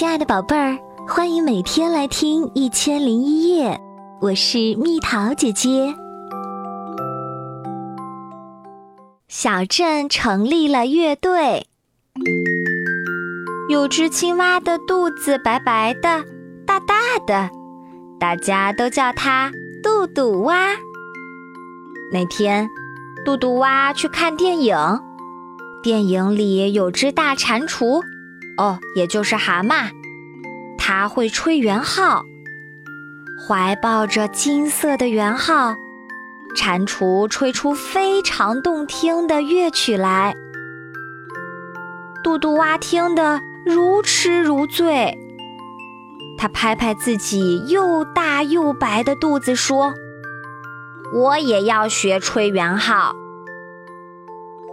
亲爱的宝贝儿，欢迎每天来听《一千零一夜》，我是蜜桃姐姐。小镇成立了乐队，有只青蛙的肚子白白的、大大的，大家都叫它肚肚蛙。那天，肚肚蛙去看电影，电影里有只大蟾蜍。哦，也就是蛤蟆，它会吹圆号，怀抱着金色的圆号，蟾蜍吹出非常动听的乐曲来。杜杜蛙听得如痴如醉，他拍拍自己又大又白的肚子，说：“我也要学吹圆号。”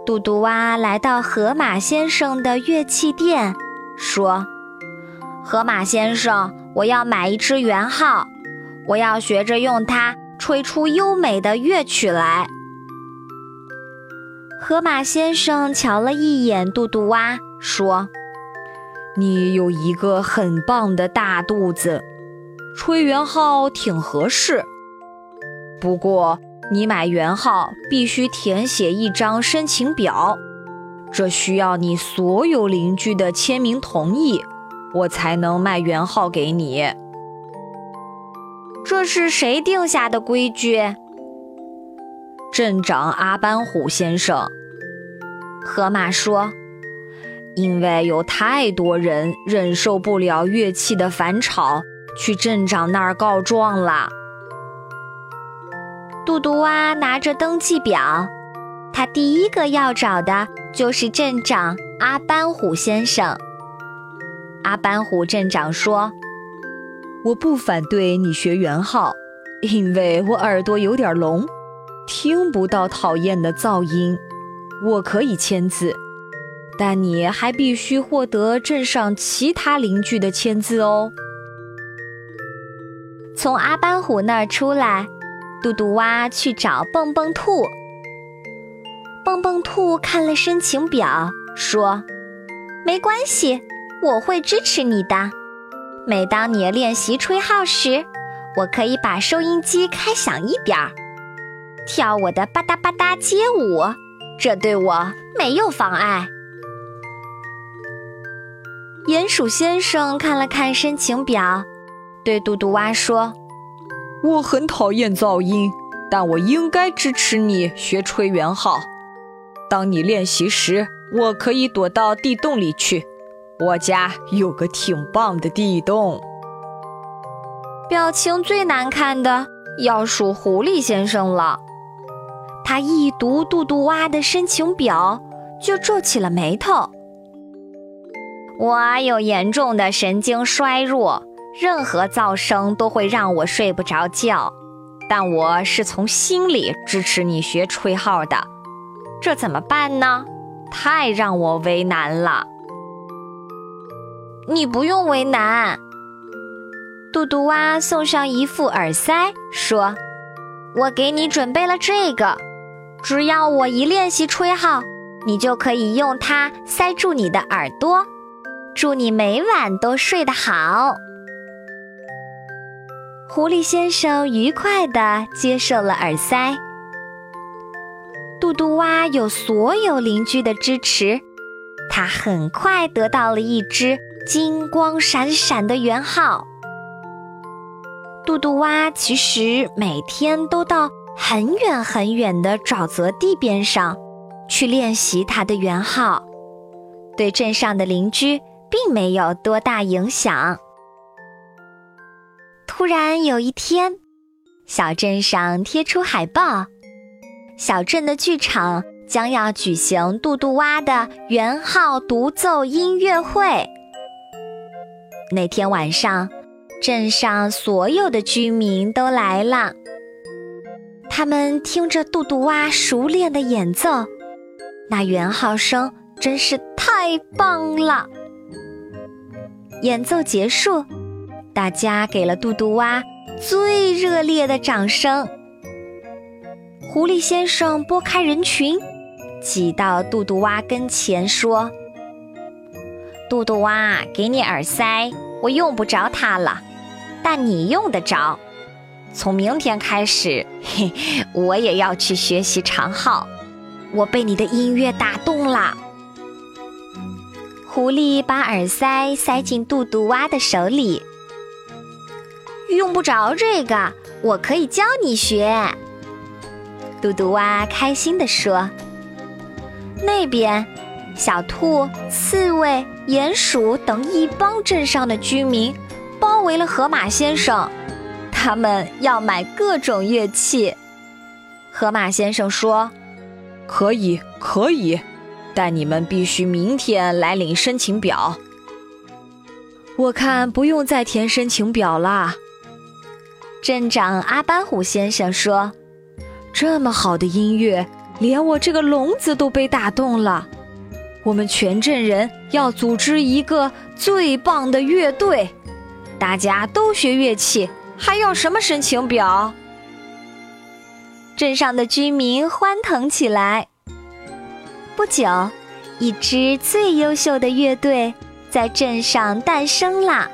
杜杜蛙来到河马先生的乐器店。说：“河马先生，我要买一只圆号，我要学着用它吹出优美的乐曲来。”河马先生瞧了一眼杜杜蛙，说：“你有一个很棒的大肚子，吹圆号挺合适。不过，你买圆号必须填写一张申请表。”这需要你所有邻居的签名同意，我才能卖圆号给你。这是谁定下的规矩？镇长阿班虎先生。河马说：“因为有太多人忍受不了乐器的反吵，去镇长那儿告状了。”杜杜蛙拿着登记表，他第一个要找的。就是镇长阿班虎先生。阿班虎镇长说：“我不反对你学圆号，因为我耳朵有点聋，听不到讨厌的噪音。我可以签字，但你还必须获得镇上其他邻居的签字哦。”从阿班虎那儿出来，嘟嘟蛙去找蹦蹦兔。蹦蹦兔看了申请表，说：“没关系，我会支持你的。每当你练习吹号时，我可以把收音机开响一点儿，跳我的吧嗒吧嗒街舞，这对我没有妨碍。”鼹鼠先生看了看申请表，对嘟嘟蛙说：“我很讨厌噪音，但我应该支持你学吹圆号。”当你练习时，我可以躲到地洞里去。我家有个挺棒的地洞。表情最难看的要数狐狸先生了。他一读杜杜蛙的申请表，就皱起了眉头。我有严重的神经衰弱，任何噪声都会让我睡不着觉。但我是从心里支持你学吹号的。这怎么办呢？太让我为难了。你不用为难。嘟嘟蛙送上一副耳塞，说：“我给你准备了这个，只要我一练习吹号，你就可以用它塞住你的耳朵。祝你每晚都睡得好。”狐狸先生愉快地接受了耳塞。嘟嘟蛙有所有邻居的支持，他很快得到了一只金光闪闪的圆号。嘟嘟蛙其实每天都到很远很远的沼泽地边上去练习他的圆号，对镇上的邻居并没有多大影响。突然有一天，小镇上贴出海报。小镇的剧场将要举行杜杜蛙的圆号独奏音乐会。那天晚上，镇上所有的居民都来了。他们听着杜杜蛙熟练的演奏，那圆号声真是太棒了。演奏结束，大家给了杜杜蛙最热烈的掌声。狐狸先生拨开人群，挤到杜杜蛙跟前说：“杜杜蛙，给你耳塞，我用不着它了，但你用得着。从明天开始，嘿，我也要去学习长号。我被你的音乐打动了。狐狸把耳塞塞进杜杜蛙的手里。用不着这个，我可以教你学。嘟嘟蛙开心地说：“那边，小兔、刺猬、鼹鼠等一帮镇上的居民包围了河马先生，他们要买各种乐器。”河马先生说：“可以，可以，但你们必须明天来领申请表。”我看不用再填申请表啦。镇长阿班虎先生说。这么好的音乐，连我这个聋子都被打动了。我们全镇人要组织一个最棒的乐队，大家都学乐器，还要什么申请表？镇上的居民欢腾起来。不久，一支最优秀的乐队在镇上诞生了。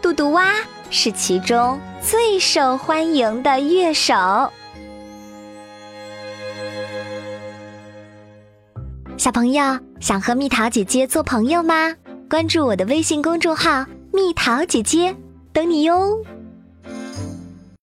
嘟嘟蛙是其中最受欢迎的乐手。小朋友想和蜜桃姐姐做朋友吗？关注我的微信公众号“蜜桃姐姐”，等你哟。